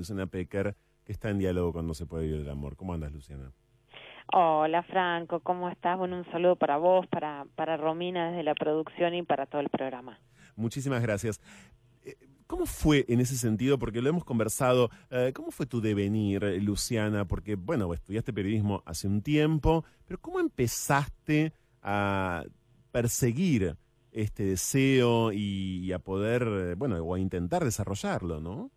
Luciana Pecker, que está en diálogo cuando se puede vivir el amor. ¿Cómo andas, Luciana? Hola, Franco, ¿cómo estás? Bueno, un saludo para vos, para, para Romina desde la producción y para todo el programa. Muchísimas gracias. Eh, ¿Cómo fue en ese sentido? Porque lo hemos conversado. Eh, ¿Cómo fue tu devenir, Luciana? Porque, bueno, estudiaste periodismo hace un tiempo, pero ¿cómo empezaste a perseguir este deseo y, a poder, bueno, o a intentar desarrollarlo, ¿no?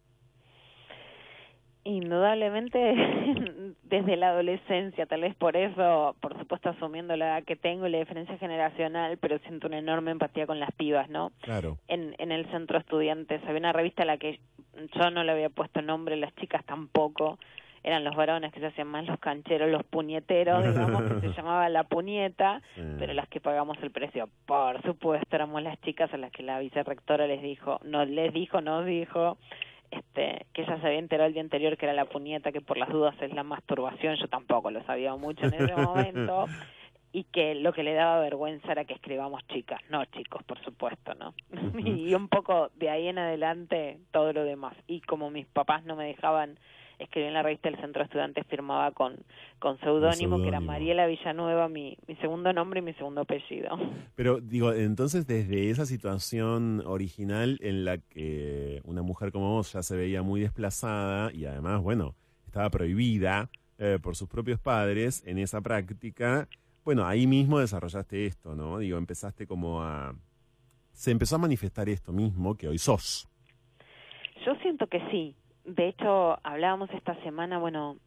Indudablemente desde la adolescencia, tal vez por eso, por supuesto asumiendo la edad que tengo y la diferencia generacional, pero siento una enorme empatía con las pibas, ¿no? Claro. En, en el centro estudiantes había una revista a la que yo no le había puesto nombre, las chicas tampoco, eran los varones que se hacían más los cancheros, los puñeteros, digamos, que se llamaba La Puñeta, pero las que pagamos el precio, por supuesto, éramos las chicas a las que la vicerrectora les dijo, no les dijo, nos dijo, este, que ella se había enterado el día anterior que era la puñeta, que por las dudas es la masturbación, yo tampoco lo sabía mucho en ese momento, y que lo que le daba vergüenza era que escribamos chicas, no chicos, por supuesto, ¿no? y un poco de ahí en adelante todo lo demás. Y como mis papás no me dejaban escribí en la revista del Centro de Estudiantes, firmaba con, con seudónimo, que era Mariela Villanueva, mi, mi segundo nombre y mi segundo apellido. Pero digo, entonces desde esa situación original en la que una mujer como vos ya se veía muy desplazada y además, bueno, estaba prohibida eh, por sus propios padres en esa práctica, bueno, ahí mismo desarrollaste esto, ¿no? Digo, empezaste como a... Se empezó a manifestar esto mismo que hoy sos. Yo siento que sí, de hecho, hablábamos esta semana, bueno,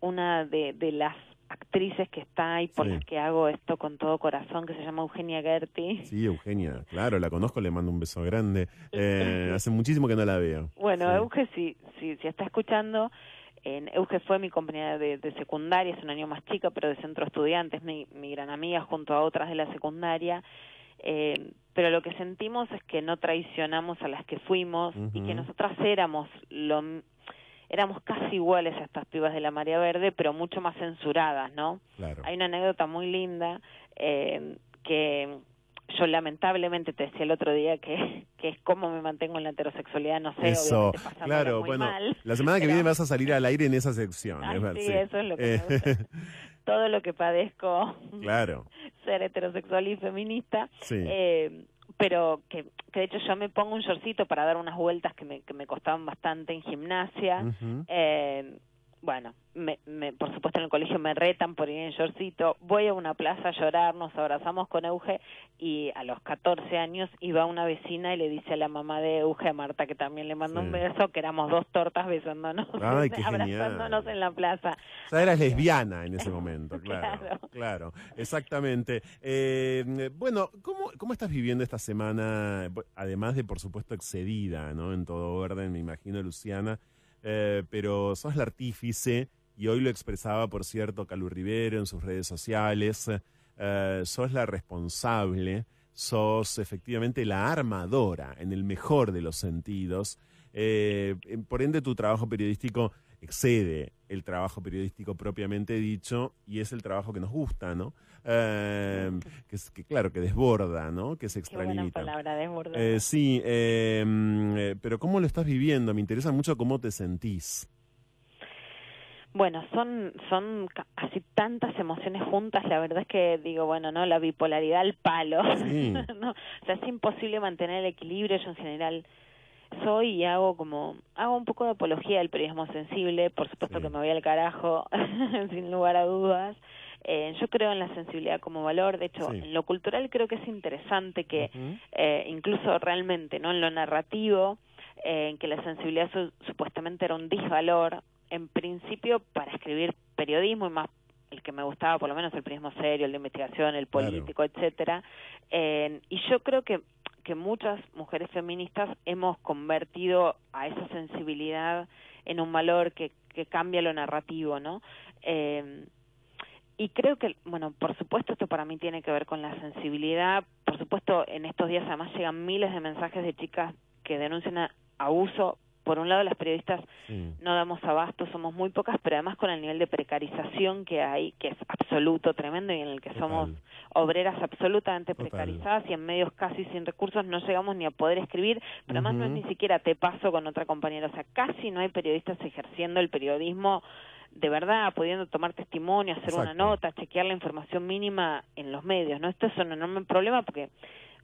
una de, de las actrices que está ahí por las que hago esto con todo corazón, que se llama Eugenia Gerti. Sí, Eugenia, claro, la conozco, le mando un beso grande. Eh, hace muchísimo que no la veo. Bueno, Euge, si, si, si está escuchando, en Euge fue mi compañera de, de, secundaria, es un año más chica, pero de centro estudiantes, mi, mi gran amiga junto a otras de la secundaria. Eh, pero lo que sentimos es que no traicionamos a las que fuimos y que nosotras éramos lo éramos casi iguales a estas pibas de la María Verde, pero mucho más censuradas, ¿no? Hay una anécdota muy linda eh, que yo lamentablemente te decía el otro día que, que es cómo me mantengo en la heterosexualidad, no sé, eso, claro, bueno, la semana que viene vas a salir al aire en esa sección. sí, eso es lo que me gusta. Todo lo que padezco. Claro. ser heterosexual y feminista. Eh, pero que, que de hecho yo me pongo un shortcito para dar unas vueltas que me, que me costaban bastante en gimnasia. eh, bueno, me, me, por supuesto en el colegio me retan por ir en shortcito, voy a una plaza a llorar, nos abrazamos con Euge y a los 14 años iba una vecina y le dice a la mamá de Euge, a Marta, que también le mandó un beso, que éramos dos tortas besándonos, abrazándonos en la plaza. O sea, eras lesbiana en ese momento, claro. claro. exactamente. Eh, bueno, ¿cómo, ¿cómo estás viviendo esta semana, además de, por supuesto, excedida, ¿no? En todo orden, me imagino, Luciana. Eh, pero sos la artífice, y hoy lo expresaba, por cierto, Calu Rivero en sus redes sociales, eh, sos la responsable, sos efectivamente la armadora, en el mejor de los sentidos. Eh, por ende, tu trabajo periodístico excede el trabajo periodístico propiamente dicho y es el trabajo que nos gusta, ¿no? Eh, que, es, que claro, que desborda, ¿no? Que se extralimita. palabra, desborda. Eh, sí, em, eh, pero ¿cómo lo estás viviendo? Me interesa mucho cómo te sentís. Bueno, son son así tantas emociones juntas, la verdad es que digo, bueno, no, la bipolaridad al palo. no, o sea, es imposible mantener el equilibrio, yo en general soy y hago como hago un poco de apología del periodismo sensible, por supuesto que me voy al carajo sin lugar a dudas. Eh, yo creo en la sensibilidad como valor, de hecho, en lo cultural creo que es interesante que eh, incluso realmente, ¿no? En lo narrativo, eh, en que la sensibilidad supuestamente era un disvalor, en principio para escribir periodismo y más el que me gustaba por lo menos el periodismo serio, el de investigación, el político, etcétera. Eh, y yo creo que que muchas mujeres feministas hemos convertido a esa sensibilidad en un valor que, que cambia lo narrativo, ¿no? Eh, y creo que, bueno, por supuesto esto para mí tiene que ver con la sensibilidad. Por supuesto, en estos días además llegan miles de mensajes de chicas que denuncian abuso. Por un lado las periodistas no damos abasto, somos muy pocas, pero además con el nivel de precarización que hay, que es absoluto, tremendo, y en el que somos obreras absolutamente precarizadas y en medios casi sin recursos no llegamos ni a poder escribir, pero además no es ni siquiera te paso con otra compañera, o sea, casi no hay periodistas ejerciendo el periodismo de verdad, pudiendo tomar testimonio, hacer una nota, chequear la información mínima en los medios, ¿no? Esto es un enorme problema porque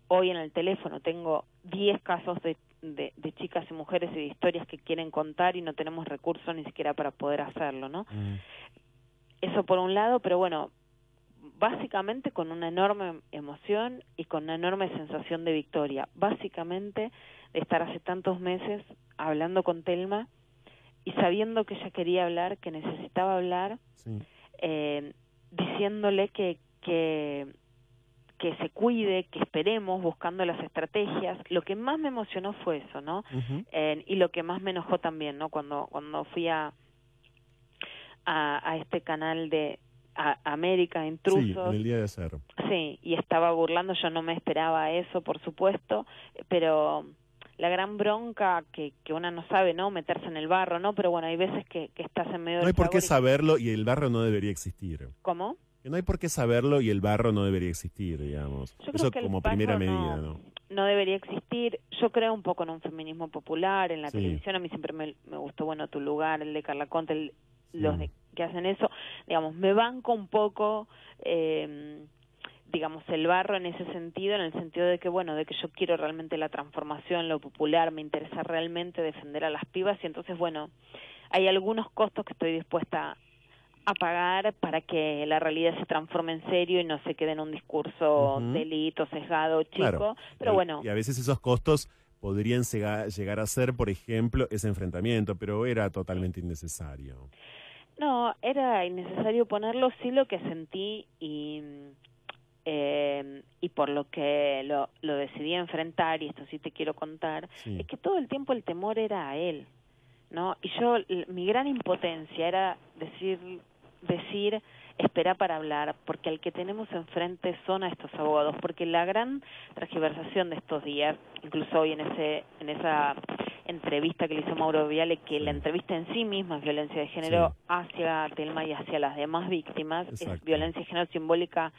hoy en el teléfono tengo 10 casos de, de, chicas y mujeres y de historias que quieren contar y no tenemos recursos ni siquiera para poder hacerlo, ¿no? Mm. Eso por un lado, pero bueno, básicamente con una enorme emoción y con una enorme sensación de victoria. Básicamente de estar hace tantos meses hablando con Telma y sabiendo que ella quería hablar, que necesitaba hablar, eh, diciéndole que, que, que se cuide, que esperemos, buscando las estrategias. Lo que más me emocionó fue eso, ¿no? eh, y lo que más me enojó también, ¿no? Cuando, cuando fui a, a, a este canal de, a América Intrusos. Sí, el día de hacer. Sí, y estaba burlando, yo no me esperaba eso, por supuesto, pero la gran bronca que, que una no sabe, ¿no? Meterse en el barro, ¿no? Pero bueno, hay veces que, que estás en medio No hay por qué saberlo y el barro no debería existir. ¿Cómo? Que no hay por qué saberlo y el barro no debería existir, digamos. Eso como primera medida, ¿no? ¿no? debería existir. Yo creo un poco en un feminismo popular, en la televisión. A mí siempre me, me, gustó, bueno, tu lugar, el de Carla Conte, los de, que hacen eso. Digamos, me banco un poco... Eh, digamos, el barro en ese sentido, en el sentido de que, bueno, de que yo quiero realmente la transformación, lo popular, me interesa realmente defender a las pibas y entonces, bueno, hay algunos costos que estoy dispuesta a pagar para que la realidad se transforme en serio y no se quede en un discurso delito, sesgado, chico, pero bueno. Y a veces esos costos podrían llegar a ser, por ejemplo, ese enfrentamiento, pero era totalmente innecesario. No, era innecesario ponerlo, sí lo que sentí y eh, y por lo que lo, lo decidí enfrentar, y esto sí te quiero contar, es que todo el tiempo el temor era a él, ¿no? Y yo, mi gran impotencia era decir, decir, espera para hablar, porque el que tenemos enfrente son a estos abogados, porque la gran transgiversación de estos días, incluso hoy en ese, en esa entrevista que le hizo Mauro Viale, que la entrevista en sí misma es violencia de género hacia Telma y hacia las demás víctimas, es violencia de género simbólica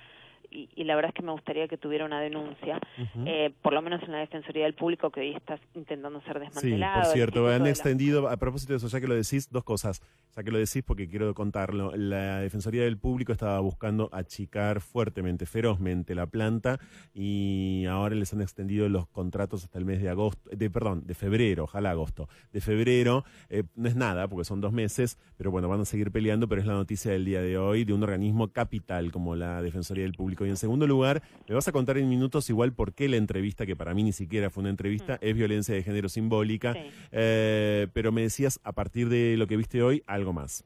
y, la verdad es que me gustaría que tuviera una denuncia, eh, por lo menos en la Defensoría del Público, que hoy está intentando ser desmantelado. Sí, por cierto, han extendido, a propósito de eso, ya que lo decís, dos cosas, ya que lo decís porque quiero contarlo, la Defensoría del Público estaba buscando achicar fuertemente, ferozmente la planta y ahora les han extendido los contratos hasta el mes de agosto, de perdón, de febrero, ojalá agosto, de febrero, eh, no es nada porque son dos meses, pero bueno, van a seguir peleando, pero es la noticia del día de hoy de un organismo capital como la Defensoría del Público y en segundo lugar, me vas a contar en minutos igual por qué la entrevista, que para mí ni siquiera fue una entrevista, mm. es violencia de género simbólica. Eh, pero me decías, a partir de lo que viste hoy, algo más.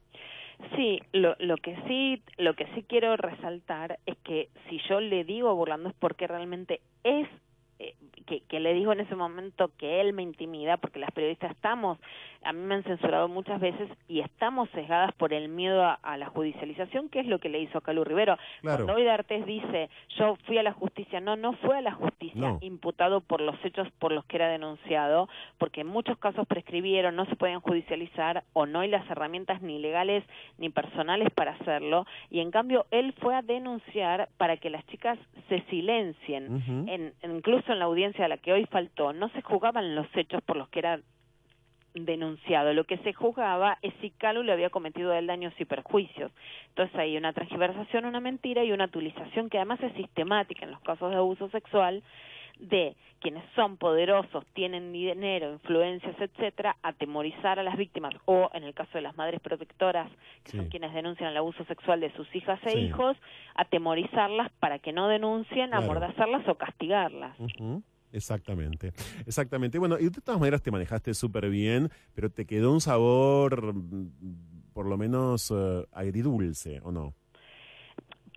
Sí, lo, lo que sí, lo que sí quiero resaltar es que si yo le digo burlando es porque realmente es le dijo en ese momento que él me intimida, porque las periodistas estamos, a mí me han censurado muchas veces y estamos sesgadas por el miedo a, la judicialización, que es lo que le hizo a Calú Rivero. Cuando hoy D'Artes dice, yo fui a la justicia, no, no fue a la justicia imputado por los hechos por los que era denunciado, porque en muchos casos prescribieron, no se pueden judicializar o no hay las herramientas ni legales ni personales para hacerlo, y en cambio él fue a denunciar para que las chicas se silencien, en, incluso en la audiencia a la que hoy faltó, no se juzgaban los hechos por los que era denunciado. Lo que se juzgaba es si Calu le había cometido el daños y perjuicios. Entonces hay una transgiversación, una mentira y una utilización que además es sistemática en los casos de abuso sexual de quienes son poderosos, tienen dinero, influencias, etcétera, atemorizar a las víctimas o en el caso de las madres protectoras, que son quienes denuncian el abuso sexual de sus hijas e hijos, atemorizarlas para que no denuncien, amordazarlas o castigarlas. Exactamente, exactamente. Bueno, y de todas maneras te manejaste súper bien, pero te quedó un sabor mm, por lo menos uh, agridulce, ¿o no?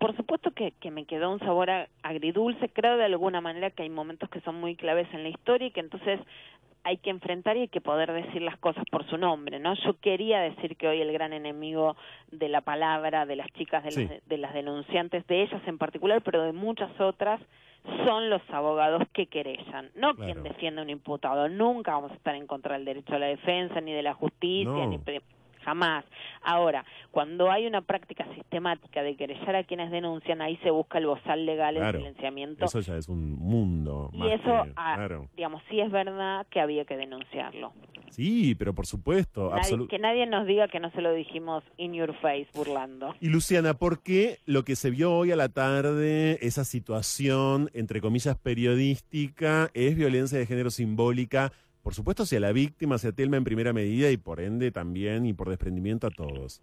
por supuesto que, que, me quedó un sabor agridulce, creo de alguna manera que hay momentos que son muy claves en la historia y que entonces hay que enfrentar y hay que poder decir las cosas por su nombre, ¿no? Yo quería decir que hoy el gran enemigo de la palabra, de las chicas, de, las, de las denunciantes, de ellas en particular, pero de muchas otras, son los abogados que querellan, no quien defiende a un imputado. Nunca vamos a estar en contra del derecho a la defensa, ni de la justicia, ni jamás. Ahora, cuando hay una práctica sistemática de querellar a quienes denuncian, ahí se busca el bozal legal, el silenciamiento. Eso ya es un mundo. Y eso, ah, digamos, sí es verdad que había que denunciarlo. Sí, pero por supuesto. que nadie nos diga que no se lo dijimos in your face, burlando. Y Luciana, ¿por qué lo que se vio hoy a la tarde, esa situación, entre comillas, periodística, es violencia de género simbólica? por supuesto hacia la víctima, hacia Telma en primera medida y por ende también y por desprendimiento a todos.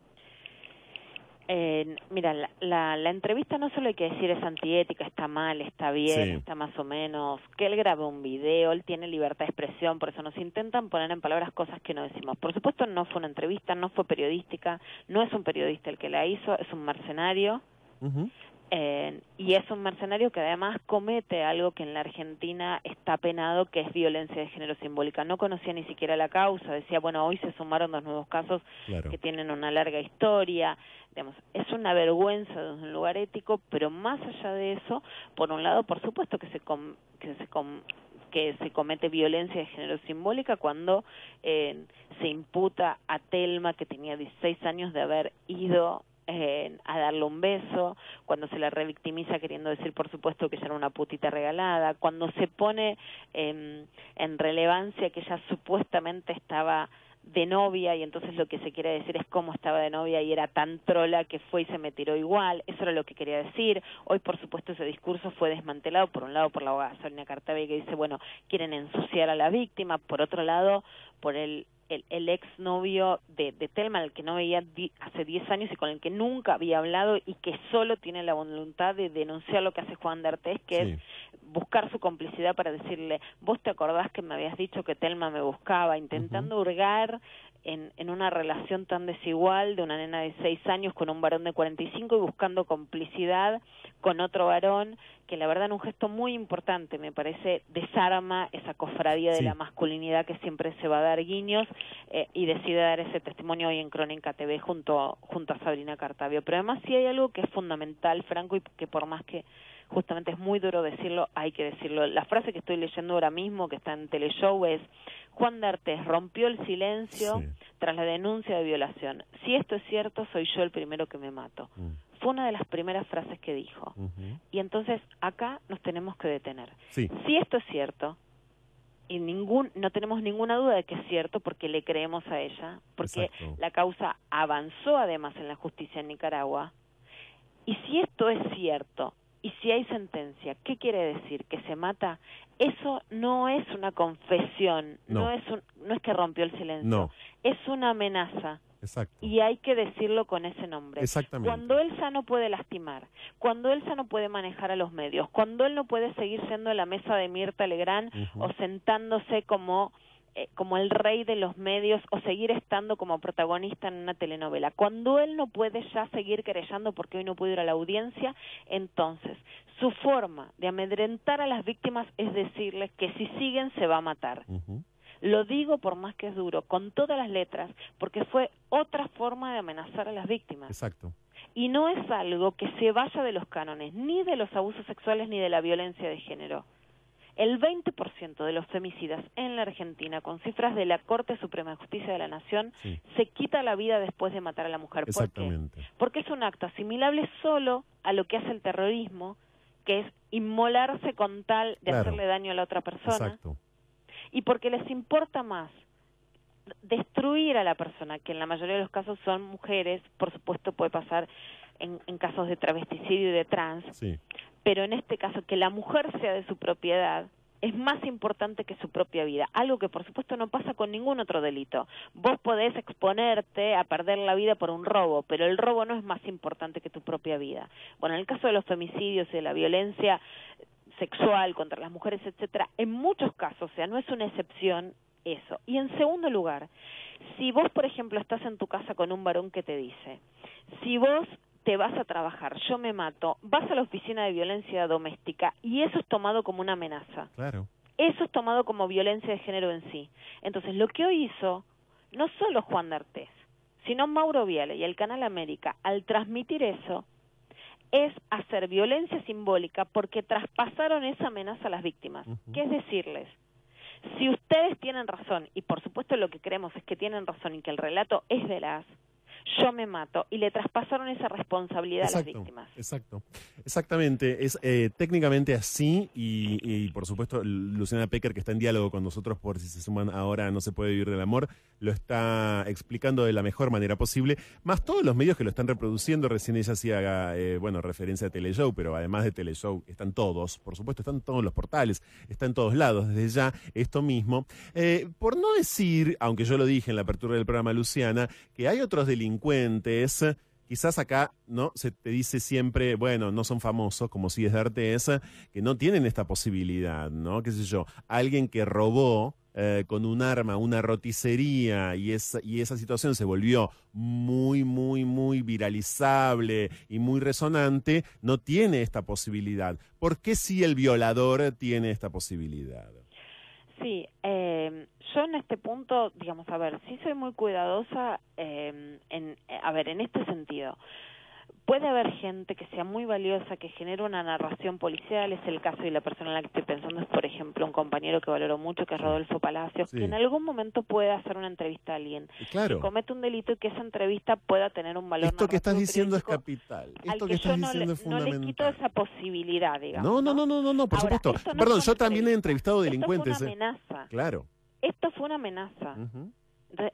Eh, mira, la, la, entrevista no solo hay que decir es antiética, está mal, está bien, está más o menos, que él grabó un video, él tiene libertad de expresión, por eso nos intentan poner en palabras cosas que no decimos. Por supuesto no fue una entrevista, no fue periodística, no es un periodista el que la hizo, es un mercenario. Eh, y es un mercenario que además comete algo que en la Argentina está penado, que es violencia de género simbólica. No conocía ni siquiera la causa, decía, bueno, hoy se sumaron dos nuevos casos que tienen una larga historia. Digamos, es una vergüenza de un lugar ético, pero más allá de eso, por un lado, por supuesto que se, que se que se comete violencia de género simbólica cuando eh, se imputa a Telma, que tenía 16 años de haber ido eh, a darle un beso, cuando se la revictimiza queriendo decir por supuesto que ella era una putita regalada, cuando se pone en relevancia que ella supuestamente estaba de novia y entonces lo que se quiere decir es cómo estaba de novia y era tan trola que fue y se me tiró igual, eso era lo que quería decir. Hoy por supuesto ese discurso fue desmantelado por un lado por la abogada Sonia Cartavia que dice, bueno, quieren ensuciar a la víctima, por otro lado por el el, el ex novio de, de Telma, el que no veía hace 10 años y con el que nunca había hablado y que solo tiene la voluntad de denunciar lo que hace Juan D'Artés, que es buscar su complicidad para decirle, vos te acordás que me habías dicho que Telma me buscaba, intentando hurgar en, en una relación tan desigual de una nena de 6 años con un varón de 45 y buscando complicidad con otro varón que la verdad en un gesto muy importante me parece desarma esa cofradía de la masculinidad que siempre se va a dar guiños eh, y decide dar ese testimonio hoy en Crónica TV junto junto a Sabrina Cartavio pero además sí hay algo que es fundamental Franco y que por más que justamente es muy duro decirlo, hay que decirlo. La frase que estoy leyendo ahora mismo, que está en Teleshow, es Juan D'Artes rompió el silencio tras la denuncia de violación. Si esto es cierto, soy yo el primero que me mato. Mm. Fue una de las primeras frases que dijo. Y entonces acá nos tenemos que detener. Si esto es cierto, y ningún, no tenemos ninguna duda de que es cierto porque le creemos a ella, porque la causa avanzó además en la justicia en Nicaragua. Y si esto es cierto, y si hay sentencia, ¿qué quiere decir? ¿Que se mata? Eso no es una confesión, no, es, un, no es que rompió el silencio, no. es una amenaza. Exacto. Y hay que decirlo con ese nombre. Exactamente. Cuando Elsa no puede lastimar, cuando Elsa no puede manejar a los medios, cuando él no puede seguir siendo la mesa de Mirta Legrand o sentándose como eh, como el rey de los medios o seguir estando como protagonista en una telenovela. Cuando él no puede ya seguir querellando porque hoy no puede ir a la audiencia, entonces su forma de amedrentar a las víctimas es decirles que si siguen se va a matar. Lo digo por más que es duro, con todas las letras, porque fue otra forma de amenazar a las víctimas. Exacto. Y no es algo que se vaya de los cánones, ni de los abusos sexuales ni de la violencia de género el 20% de los femicidas en la Argentina, con cifras de la Corte Suprema de Justicia de la Nación, se quita la vida después de matar a la mujer. ¿Por qué? Porque es un acto asimilable solo a lo que hace el terrorismo, que es inmolarse con tal de hacerle daño a la otra persona. Y porque les importa más destruir a la persona, que en la mayoría de los casos son mujeres, por supuesto puede pasar en, en casos de travesticidio y de trans, sí pero en este caso que la mujer sea de su propiedad es más importante que su propia vida, algo que por supuesto no pasa con ningún otro delito. Vos podés exponerte a perder la vida por un robo, pero el robo no es más importante que tu propia vida. Bueno, en el caso de los femicidios y de la violencia sexual contra las mujeres, etcétera, en muchos casos, o sea, no es una excepción eso. Y en segundo lugar, si vos, por ejemplo, estás en tu casa con un varón que te dice, si vos te vas a trabajar, yo me mato, vas a la oficina de violencia doméstica y eso es tomado como una amenaza. Claro. Eso es tomado como violencia de género en sí. Entonces, lo que hoy hizo no solo Juan D'Artés, sino Mauro Viale y el Canal América, al transmitir eso, es hacer violencia simbólica porque traspasaron esa amenaza a las víctimas. ¿Qué es decirles? Si ustedes tienen razón, y por supuesto lo que creemos es que tienen razón y que el relato es veraz, yo me mato y le traspasaron esa responsabilidad a las víctimas. Exacto, exactamente. Es eh, técnicamente así y, por supuesto Luciana Pecker, que está en diálogo con nosotros por si se suman ahora No se puede vivir del amor, lo está explicando de la mejor manera posible, más todos los medios que lo están reproduciendo. Recién ella hacía, eh, bueno, referencia a Teleshow, pero además de Teleshow están todos, por supuesto, están todos los portales, está en todos lados, desde ya esto mismo. Eh, por no decir, aunque yo lo dije en la apertura del programa Luciana, que hay otros delincuentes delincuentes, quizás acá no se te dice siempre, bueno, no son famosos, como si es darte esa, que no tienen esta posibilidad, ¿no? Qué sé yo, alguien que robó eh, con un arma, una roticería, y esa, y esa situación se volvió muy, muy, muy viralizable y muy resonante, no tiene esta posibilidad. ¿Por qué si el violador tiene esta posibilidad? Sí, eh, yo en este punto, digamos, a ver, sí soy muy cuidadosa, eh, en, a ver, en este sentido puede haber gente que sea muy valiosa, que genere una narración policial, es el caso de la persona en la que estoy pensando, es por ejemplo un compañero que valoro mucho, que es Rodolfo Palacios, que en algún momento puede hacer una entrevista a alguien, claro. que comete un delito y que esa entrevista pueda tener un valor Esto que estás diciendo es capital, esto que, estás diciendo es fundamental. No le quito esa posibilidad, digamos. No, no, no, no, no, no por supuesto. Perdón, yo también he entrevistado delincuentes. Esto fue una ¿eh? amenaza. Claro. Esto fue una amenaza.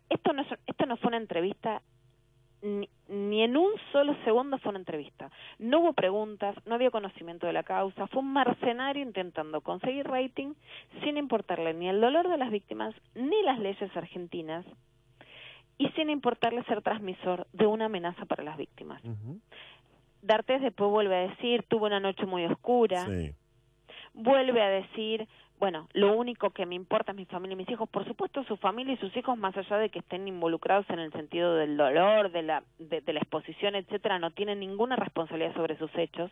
Esto no, esto no fue una entrevista ni, en un solo segundo fue una entrevista. No hubo preguntas, no había conocimiento de la causa, fue un mercenario intentando conseguir rating sin importarle ni el dolor de las víctimas ni las leyes argentinas y sin importarle ser transmisor de una amenaza para las víctimas. D'Artes después vuelve a decir, tuvo una noche muy oscura. Vuelve a decir, bueno, lo único que me importa es mi familia y mis hijos. Por supuesto, su familia y sus hijos, más allá de que estén involucrados en el sentido del dolor, de la, de, la exposición, etcétera, no tienen ninguna responsabilidad sobre sus hechos.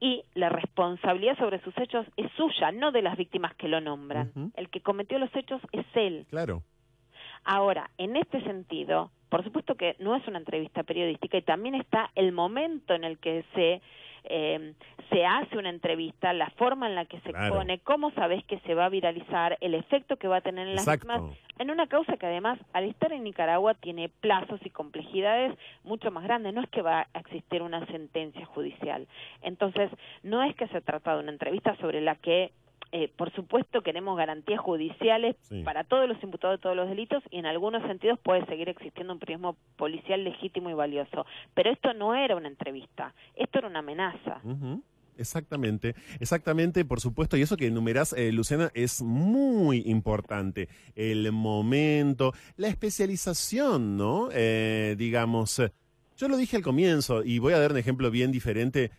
Y la responsabilidad sobre sus hechos es suya, no de las víctimas que lo nombran. El que cometió los hechos es él. Claro. Ahora, en este sentido, por supuesto que no es una entrevista periodística y también está el momento en el que se eh, se hace una entrevista, la forma en la que se expone, cómo sabes que se va a viralizar, el efecto que va a tener en las víctimas, en una causa que además, al estar en Nicaragua, tiene plazos y complejidades mucho más grandes. No es que va a existir una sentencia judicial. Entonces, no es que se trata de una entrevista sobre la que eh, por supuesto queremos garantías judiciales para todos los imputados de todos los delitos y en algunos sentidos puede seguir existiendo un periodismo policial legítimo y valioso. Pero esto no era una entrevista, esto era una amenaza. Exactamente, exactamente, por supuesto, y eso que enumerás, eh, Luciana, es muy importante. El momento, la especialización, ¿no? Eh, digamos, yo lo dije al comienzo y voy a dar un ejemplo bien diferente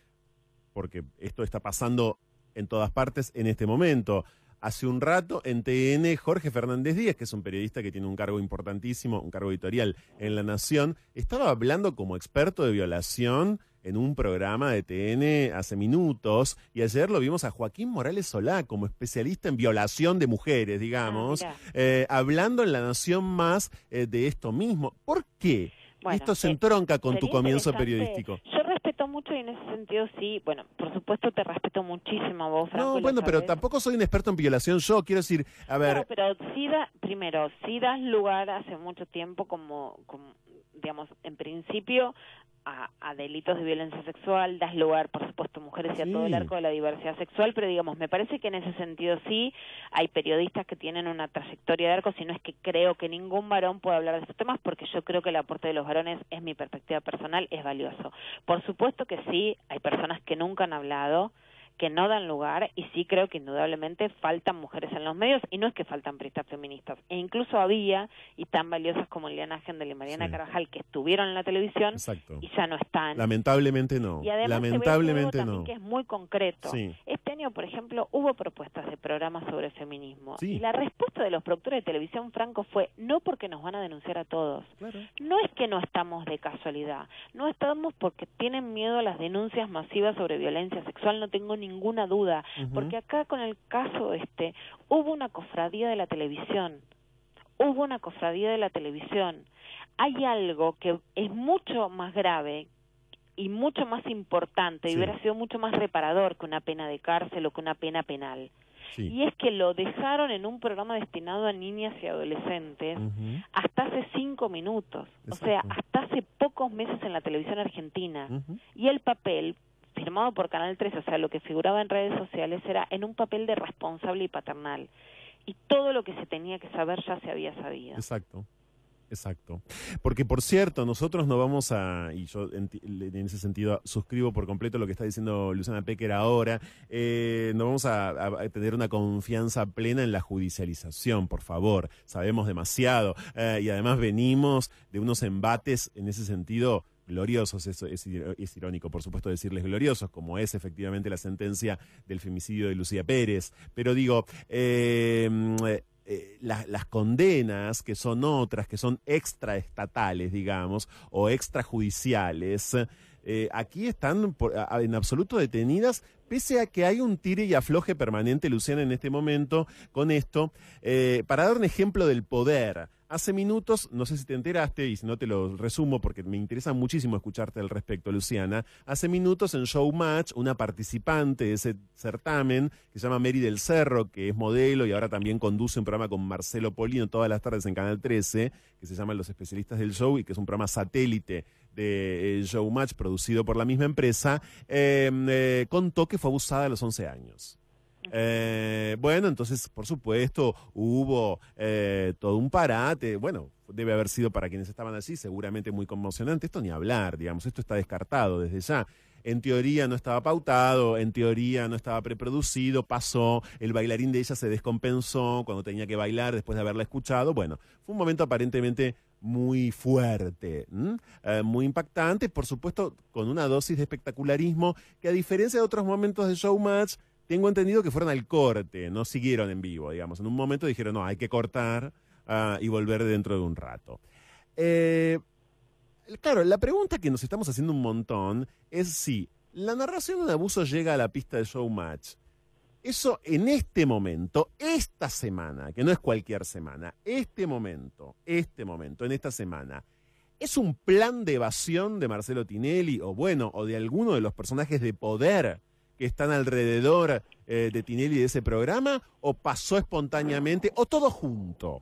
porque esto está pasando en todas partes en este momento. Hace un rato en TN, Jorge Fernández Díaz, que es un periodista que tiene un cargo importantísimo, un cargo editorial en La Nación, estaba hablando como experto de violación en un programa de TN hace minutos y ayer lo vimos a Joaquín Morales Solá como especialista en violación de mujeres, digamos, ah, eh, hablando en La Nación más eh, de esto mismo. ¿Por qué? Esto se entronca con tu comienzo periodístico. Respeto mucho y en ese sentido sí, bueno, por supuesto te respeto muchísimo vos, Franco. No, bueno, pero tampoco soy un experto en violación yo, quiero decir, a ver... pero sí da, primero, sí das lugar hace mucho tiempo como, como digamos, en principio a, delitos de violencia sexual, das lugar, por supuesto, mujeres y a todo el arco de la diversidad sexual, pero digamos, me parece que en ese sentido sí hay periodistas que tienen una trayectoria de arco, si no es que creo que ningún varón puede hablar de estos temas, porque yo creo que el aporte de los varones, es mi perspectiva personal, es valioso. Por supuesto que sí, hay personas que nunca han hablado, que no dan lugar y sí creo que indudablemente faltan mujeres en los medios y no es que faltan periodistas feministas e incluso había y tan valiosas como Liana Gendel y Mariana Carvajal que estuvieron en la televisión y ya no están. Lamentablemente no y además lamentablemente no. que es muy concreto. Este año por ejemplo hubo propuestas de programas sobre feminismo y la respuesta de los productores de televisión franco fue no porque nos van a denunciar a todos. No es que no estamos de casualidad no estamos porque tienen miedo a las denuncias masivas sobre violencia sexual no tengo ni ninguna duda, porque acá con el caso este hubo una cofradía de la televisión, hubo una cofradía de la televisión. Hay algo que es mucho más grave y mucho más importante, y hubiera sido mucho más reparador que una pena de cárcel o que una pena penal. Y es que lo dejaron en un programa destinado a niñas y adolescentes hasta hace cinco minutos, o sea, hasta hace pocos meses en la televisión argentina. Y el papel, firmado por Canal 3, o sea, lo que figuraba en redes sociales, era en un papel de responsable y paternal. Y todo lo que se tenía que saber ya se había sabido. Exacto. Exacto. Porque, por cierto, nosotros no vamos a, y yo en, ese sentido suscribo por completo lo que está diciendo Luciana Pecker ahora, eh, no vamos a, tener una confianza plena en la judicialización, por favor. Sabemos demasiado eh, y además venimos de unos embates en ese sentido gloriosos, eso es, irónico, por supuesto, decirles gloriosos, como es efectivamente la sentencia del femicidio de Lucía Pérez. Pero digo, eh, eh, las condenas, que son otras, que son extraestatales, digamos, o extrajudiciales, eh, aquí están en absoluto detenidas, pese a que hay un tire y afloje permanente, Luciana, en este momento, con esto, para dar un ejemplo del poder. Hace minutos, no sé si te enteraste y si no te lo resumo porque me interesa muchísimo escucharte al respecto, Luciana. Hace minutos en Showmatch, una participante de ese certamen que se llama Mary del Cerro, que es modelo y ahora también conduce un programa con Marcelo Polino todas las tardes en Canal 13, que se llama Los Especialistas del Show y que es un programa satélite de eh, Showmatch producido por la misma empresa, eh, eh, contó que fue abusada a los 11 años. Eh, bueno, entonces, por supuesto, hubo eh, todo un parate. Bueno, debe haber sido para quienes estaban allí seguramente muy conmocionante. Esto ni hablar, digamos, esto está descartado desde ya. En teoría no estaba pautado, en teoría no estaba preproducido, pasó, el bailarín de ella se descompensó cuando tenía que bailar después de haberla escuchado. Bueno, fue un momento aparentemente muy fuerte, eh, muy impactante, por supuesto con una dosis de espectacularismo que a diferencia de otros momentos de Showmatch, tengo entendido que fueron al corte, no siguieron en vivo, digamos. En un momento dijeron, no, hay que cortar ah, y volver dentro de un rato. Eh, claro, la pregunta que nos estamos haciendo un montón es si la narración de abuso llega a la pista de Showmatch. Eso en este momento, esta semana, que no es cualquier semana, este momento, este momento, en esta semana, ¿es un plan de evasión de Marcelo Tinelli o bueno, o de alguno de los personajes de poder que están alrededor eh, de Tinelli de ese programa o pasó espontáneamente o todo junto?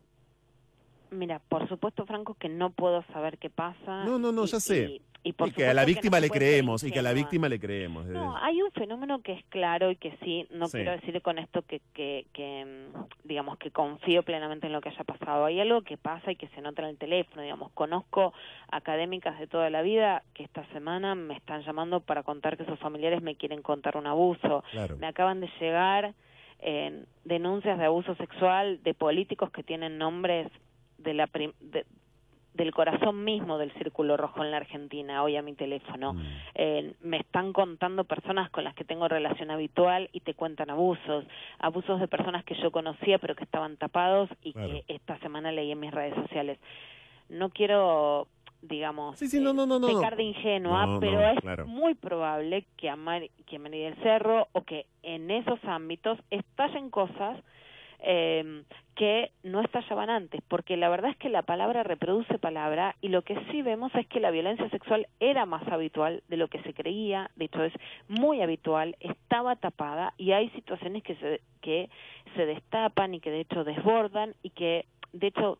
Mira, por supuesto, Franco, que no puedo saber qué pasa. No, no, no, ya sé. Y, que a la víctima le creemos, y que a la víctima le creemos. No, hay un fenómeno que es claro y que sí, no quiero decir con esto que, que, que, mm, digamos, que confío plenamente en lo que haya pasado. Hay algo que pasa y que se nota en el teléfono, digamos, conozco académicas de toda la vida que esta semana me están llamando para contar que sus familiares me quieren contar un abuso. Me acaban de llegar eh, denuncias de abuso sexual de políticos que tienen nombres de la del corazón mismo del Círculo Rojo en la Argentina, hoy a mi teléfono. Mm. Eh, me están contando personas con las que tengo relación habitual y te cuentan abusos, abusos de personas que yo conocía pero que estaban tapados y que esta semana leí en mis redes sociales. No quiero digamos, sí, no, no, no, pecar de ingenua, pero es muy probable que a, que a María del Cerro o que en esos ámbitos estallen cosas eh, que no estallaban antes, porque la verdad es que la palabra reproduce palabra y lo que sí vemos es que la violencia sexual era más habitual de lo que se creía, de hecho es muy habitual, estaba tapada y hay situaciones que se, que se destapan y que de hecho desbordan y que de hecho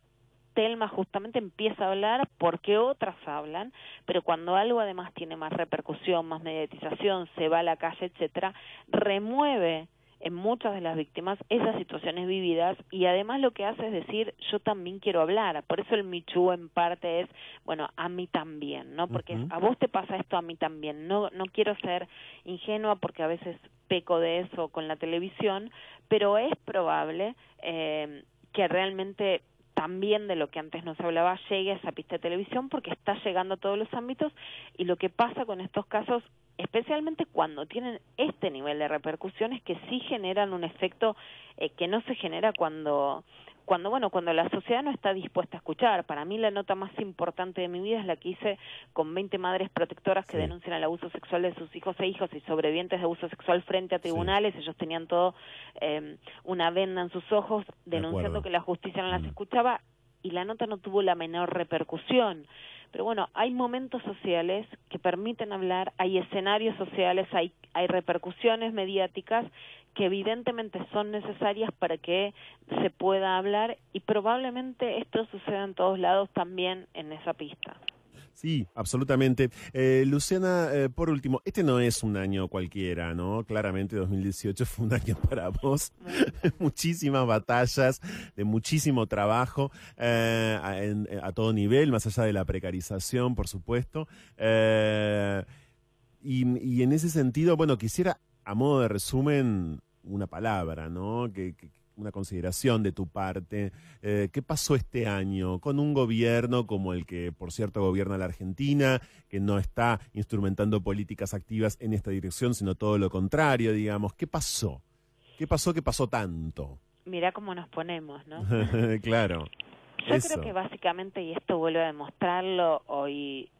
Telma justamente empieza a hablar porque otras hablan, pero cuando algo además tiene más repercusión, más mediatización, se va a la calle, etcétera, remueve en muchas de las víctimas esas situaciones vividas y además lo que hace es decir yo también quiero hablar por eso el michu en parte es bueno a mí también no porque a vos te pasa esto a mí también. No no quiero ser ingenua porque a veces peco de eso con la televisión pero es probable eh, que realmente también de lo que antes nos hablaba llegue a esa pista de televisión porque está llegando a todos los ámbitos y lo que pasa con estos casos especialmente cuando tienen este nivel de repercusiones que sí generan un efecto eh, que no se genera cuando cuando bueno cuando la sociedad no está dispuesta a escuchar. Para mí la nota más importante de mi vida es la que hice con 20 madres protectoras que denuncian el abuso sexual de sus hijos e hijos y sobrevivientes de abuso sexual frente a tribunales. Ellos tenían todo eh, una venda en sus ojos denunciando que la justicia no las mm. escuchaba y la nota no tuvo la menor repercusión pero bueno, hay momentos sociales que permiten hablar, hay escenarios sociales, hay, hay repercusiones mediáticas que evidentemente son necesarias para que se pueda hablar y probablemente esto suceda en todos lados también en esa pista. Sí, absolutamente. Eh, Luciana, eh, por último, este no es un año cualquiera, ¿no? Claramente 2018 fue un año para vos. Muchísimas batallas, de muchísimo trabajo eh, a, todo nivel, más allá de la precarización, por supuesto. Y, en ese sentido, bueno, quisiera, a modo de resumen, una palabra, ¿no? que una consideración de tu parte. Eh, ¿Qué pasó este año con un gobierno como el que, por cierto, gobierna la Argentina, que no está instrumentando políticas activas en esta dirección, sino todo lo contrario, digamos? ¿Qué pasó? ¿Qué pasó que pasó tanto? Mirá cómo nos ponemos, ¿no? claro. Yo creo que básicamente, y esto vuelve a demostrarlo, hoy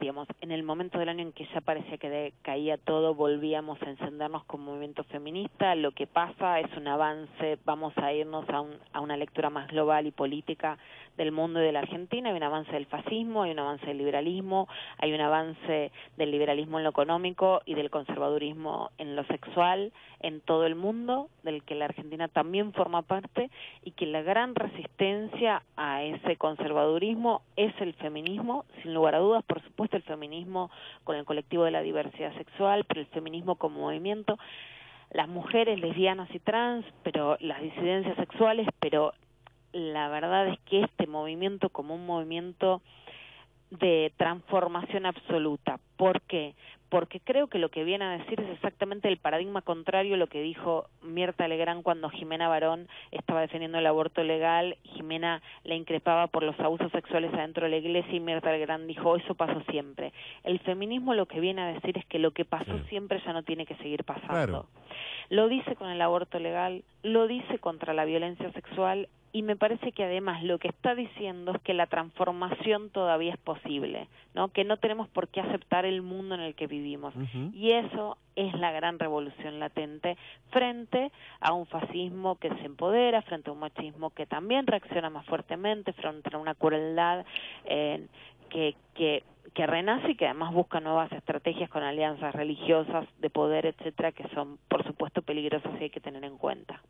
digamos, en el momento del año en que ya parecía que caía todo, volvíamos a encendernos como movimiento feminista. Lo que pasa es un avance, vamos a irnos a, a una lectura más global y política del mundo y de la Argentina. Hay un avance del fascismo, hay un avance del liberalismo, hay un avance del liberalismo en lo económico y del conservadurismo en lo sexual en todo el mundo, del que la Argentina también forma parte, y que la gran resistencia a ese conservadurismo es el feminismo, sin lugar a dudas, por supuesto el feminismo con el colectivo de la diversidad sexual, pero el feminismo como movimiento, las mujeres lesbianas y trans, pero las disidencias sexuales, pero la verdad es que este movimiento como un movimiento de transformación absoluta. ¿Por qué? Porque creo que lo que viene a decir es exactamente el paradigma contrario a lo que dijo Mirta Legrand cuando Jimena Barón estaba defendiendo el aborto legal. Jimena la increpaba por los abusos sexuales adentro de la iglesia y Mirta Legrand dijo, eso pasó siempre. El feminismo lo que viene a decir es que lo que pasó siempre ya no tiene que seguir pasando. Lo dice con el aborto legal, lo dice contra la violencia sexual y me parece que además lo que está diciendo es que la transformación todavía es posible, ¿no? Que no tenemos por qué aceptar el mundo en el que vivimos. Y eso es la gran revolución latente frente a un fascismo que se empodera, frente a un machismo que también reacciona más fuertemente, frente a una crueldad eh, que, que que renace y que además busca nuevas estrategias con alianzas religiosas de poder, etcétera, que son por supuesto peligrosas y hay que tener en cuenta.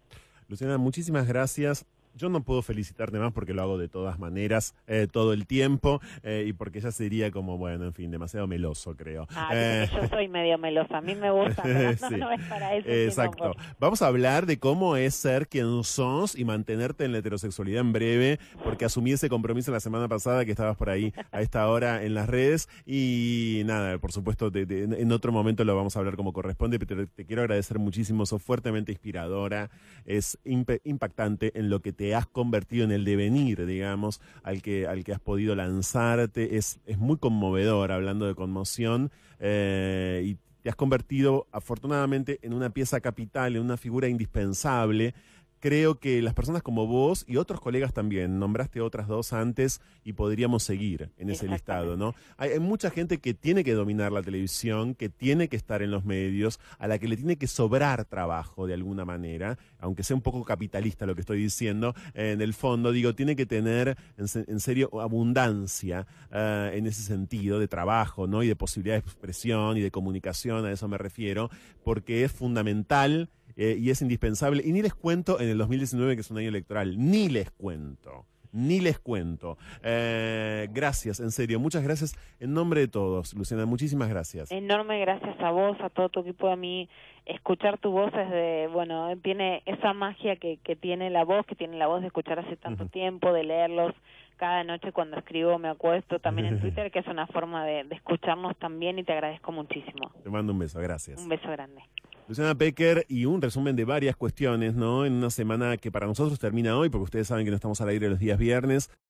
Luciana, muchísimas gracias. Yo no puedo felicitarte más porque lo hago de todas maneras, eh, todo el tiempo, eh, y porque ya sería como, bueno, en fin, demasiado meloso, creo. Ah, eh, yo soy medio melosa, a mí me gusta, pero no, es para eso. Exacto. Vamos a hablar de cómo es ser quien sos y mantenerte en la heterosexualidad en breve, porque asumí ese compromiso la semana pasada que estabas por ahí a esta hora en las redes, y nada, por supuesto, en otro momento lo vamos a hablar como corresponde, pero te, quiero agradecer muchísimo, sos fuertemente inspiradora, es impactante en lo que te has convertido en el devenir, digamos, al que, al que has podido lanzarte. Es, es muy conmovedor hablando de conmoción eh, y te has convertido afortunadamente en una pieza capital, en una figura indispensable creo que las personas como vos y otros colegas también, nombraste otras dos antes y podríamos seguir en ese listado, ¿no? Hay, mucha gente que tiene que dominar la televisión, que tiene que estar en los medios, a la que le tiene que sobrar trabajo de alguna manera, aunque sea un poco capitalista lo que estoy diciendo, en el fondo, digo, tiene que tener en, serio abundancia eh, en ese sentido de trabajo, ¿no? Y de posibilidades de expresión y de comunicación, a eso me refiero, porque es fundamental eh, y es indispensable. Y ni les cuento en el 2019, que es un año electoral, ni les cuento. Ni les cuento. Eh, gracias, en serio. Muchas gracias en nombre de todos, Luciana. Muchísimas gracias. Enorme gracias a vos, a todo tu equipo, a mí. Escuchar tu voz es de, bueno, tiene esa magia que, que tiene la voz, que tiene la voz de escuchar hace tanto tiempo, de leerlos cada noche cuando escribo me acuesto también en Twitter, que es una forma de, de escucharnos también y te agradezco muchísimo. Te mando un beso, gracias. Un beso grande. Luciana Pecker y un resumen de varias cuestiones, ¿no? En una semana que para nosotros termina hoy, porque ustedes saben que no estamos al aire los días viernes.